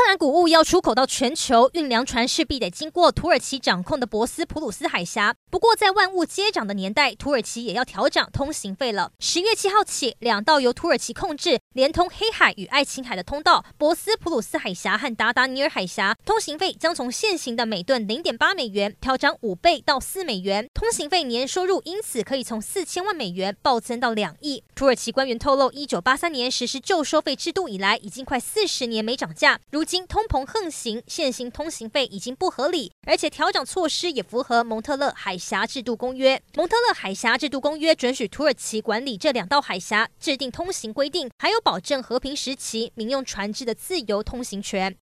乌克兰谷物要出口到全球，运粮船势必得经过土耳其掌控的博斯普鲁斯海峡。不过，在万物皆涨的年代，土耳其也要调涨通行费了。十月七号起，两道由土耳其控制、连通黑海与爱琴海的通道——博斯普鲁斯海峡和达达尼尔海峡，通行费将从现行的每吨零点八美元调涨五倍到四美元。通行费年收入因此可以从四千万美元暴增到两亿。土耳其官员透露，一九八三年实施旧收费制度以来，已经快四十年没涨价。如经通膨横行，现行通行费已经不合理，而且调整措施也符合蒙特勒海峡制度公约。蒙特勒海峡制度公约准许土耳其管理这两道海峡，制定通行规定，还有保证和平时期民用船只的自由通行权。